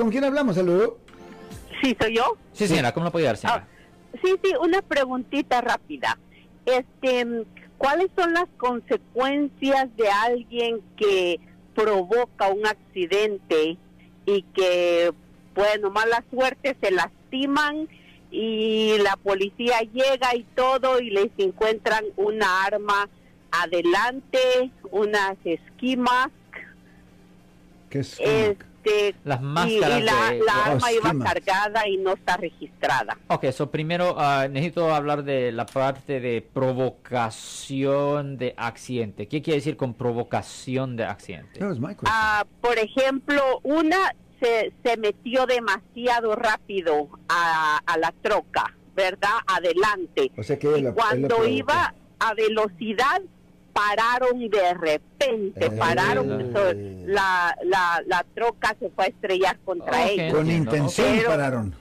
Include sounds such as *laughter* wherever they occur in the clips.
¿Con quién hablamos? Saludo. Sí, soy yo. Sí, señora, ¿cómo le puedo ayudar, señora? Ah, sí, sí, una preguntita rápida. Este, ¿cuáles son las consecuencias de alguien que provoca un accidente y que, bueno, mala suerte, se lastiman y la policía llega y todo y les encuentran una arma adelante, unas esquimas. ¿Qué es? Este, Las y, máscaras y la, de- la Oh, arma iba cargada y no está registrada. Ok, so primero ah, necesito hablar de la parte de provocación de accidente. ¿Qué quiere decir con provocación de accidente? Ah, por ejemplo, una se, se metió demasiado rápido a, a la troca, ¿verdad? Adelante. O sea que y la- cuando iba a velocidad, pararon de repente, Eh. pararon. so, la, la, la troca se fue a estrellar contra ellos. con entiendo, intención Pero- pararon.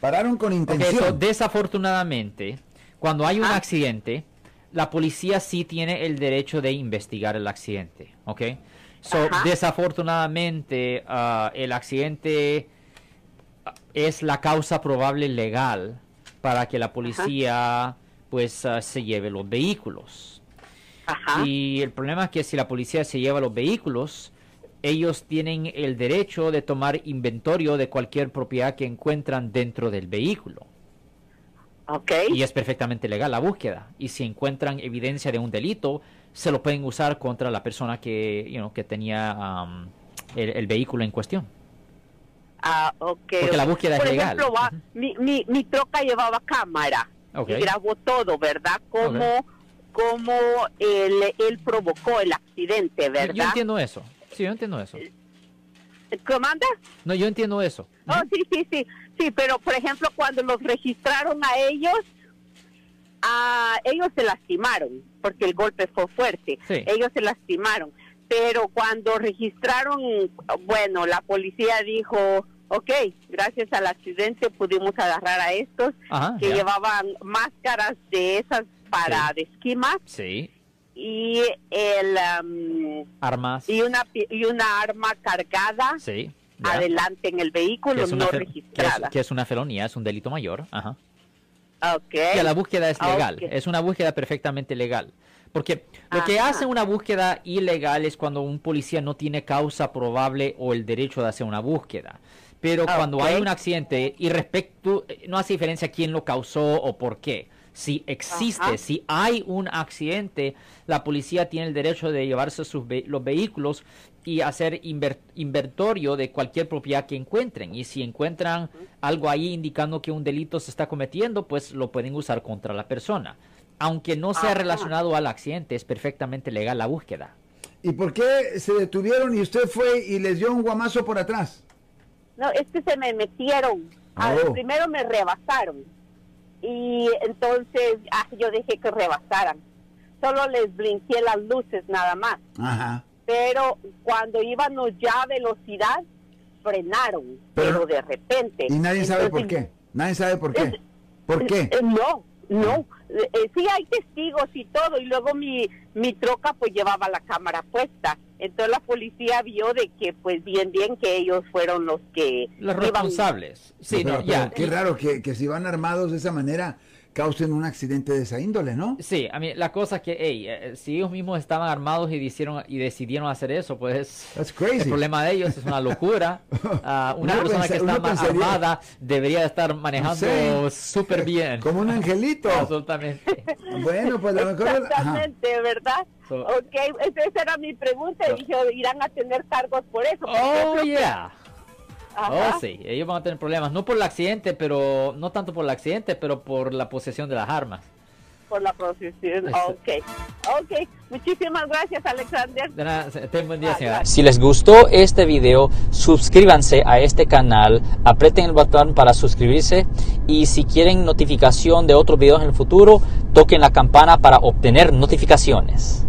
Pararon con intención. so, desafortunadamente, cuando hay un Ah. accidente, la policía sí tiene el derecho de investigar el accidente, ¿ok? So, desafortunadamente, ah, el accidente ah, es la causa probable legal para que la policía, pues, se lleve los vehículos. Ajá. Y el problema es que si la policía se lleva los vehículos, ellos tienen el derecho de tomar inventario de cualquier propiedad que encuentran dentro del vehículo. Ok. Y es perfectamente legal la búsqueda. Y si encuentran evidencia de un delito, se lo pueden usar contra la persona que, you know, que tenía um, el, el vehículo en cuestión. Ah. Porque la búsqueda es legal. mi, mi, mi troca llevaba cámara y grabó todo, ¿verdad? Cómo, cómo él, él provocó el accidente, ¿verdad? Yo entiendo eso. Sí, yo entiendo eso. ¿Comanda? No, yo entiendo eso. Oh, sí, sí, sí. Sí, pero por ejemplo, cuando los registraron a ellos, a ellos se lastimaron, porque el golpe fue fuerte. Sí. Ellos se lastimaron. Pero cuando registraron, bueno, la policía dijo, ok, gracias al accidente pudimos agarrar a estos Ajá, que ya. llevaban máscaras de esas para de esquimas Sí. y el um, Armas. y una y una arma cargada Sí. ya. adelante en el vehículo no fe- que es- registrada. que es una felonía, es un delito mayor. Ajá. Okay. Que la búsqueda es legal, es una búsqueda perfectamente legal. Porque lo que hace una búsqueda ilegal es cuando un policía no tiene causa probable o el derecho de hacer una búsqueda. Pero cuando hay un accidente y respecto, eh, no hace diferencia quién lo causó o por qué. Si existe, Ajá. si hay un accidente, la policía tiene el derecho de llevarse sus ve- los vehículos y hacer inver- inventorio de cualquier propiedad que encuentren. Y si encuentran algo ahí indicando que un delito se está cometiendo, pues lo pueden usar contra la persona. Aunque no sea Ajá. relacionado al accidente, es perfectamente legal la búsqueda. ¿Y por qué se detuvieron y usted fue y les dio un guamazo por atrás? No, es que se me metieron. Ah, Oh. Primero me rebasaron. Y entonces ah, yo dejé que rebasaran. Solo les blinqué las luces nada más. Ajá. Pero cuando íbamos ya a velocidad, frenaron. Pero- Pero, de repente. Y nadie sabe por qué. Nadie sabe por qué. ¿Por qué? eh, no, no. Eh, eh, sí hay testigos y todo. Y luego mi, mi troca pues llevaba la cámara puesta. Entonces la policía vio de que pues bien, bien que ellos fueron los que Los iban- responsables. Sí, Pero- no, pero ya. Qué raro que, que si van armados de esa manera causen un accidente de esa índole, ¿no? Sí, a mí la cosa es que, hey, eh, si ellos mismos estaban armados y decidieron, y decidieron hacer eso, pues That's el crazy. problema de ellos es una locura. *laughs* Ah, una Uno persona que está pensaría- armada debería de estar manejando sé. súper bien. Como un angelito. *laughs* Absolutamente. Bueno, pues a lo mejor... ajá. Exactamente, ¿verdad? So- ok, esa era mi pregunta. So- y dije, irán a tener cargos por eso. Oh, que- yeah. Ajá. Oh, sí. Ellos van a tener problemas. No por el accidente, pero... No tanto por el accidente, pero por la posesión de las armas. Por la procesión. Eso. Ok, ok. Muchísimas gracias, Alexander. De nada, ten buen día, Ah, señora. Si les gustó este video, suscríbanse a este canal, aprieten el botón para suscribirse y si quieren notificación de otros videos en el futuro, toquen la campana para obtener notificaciones.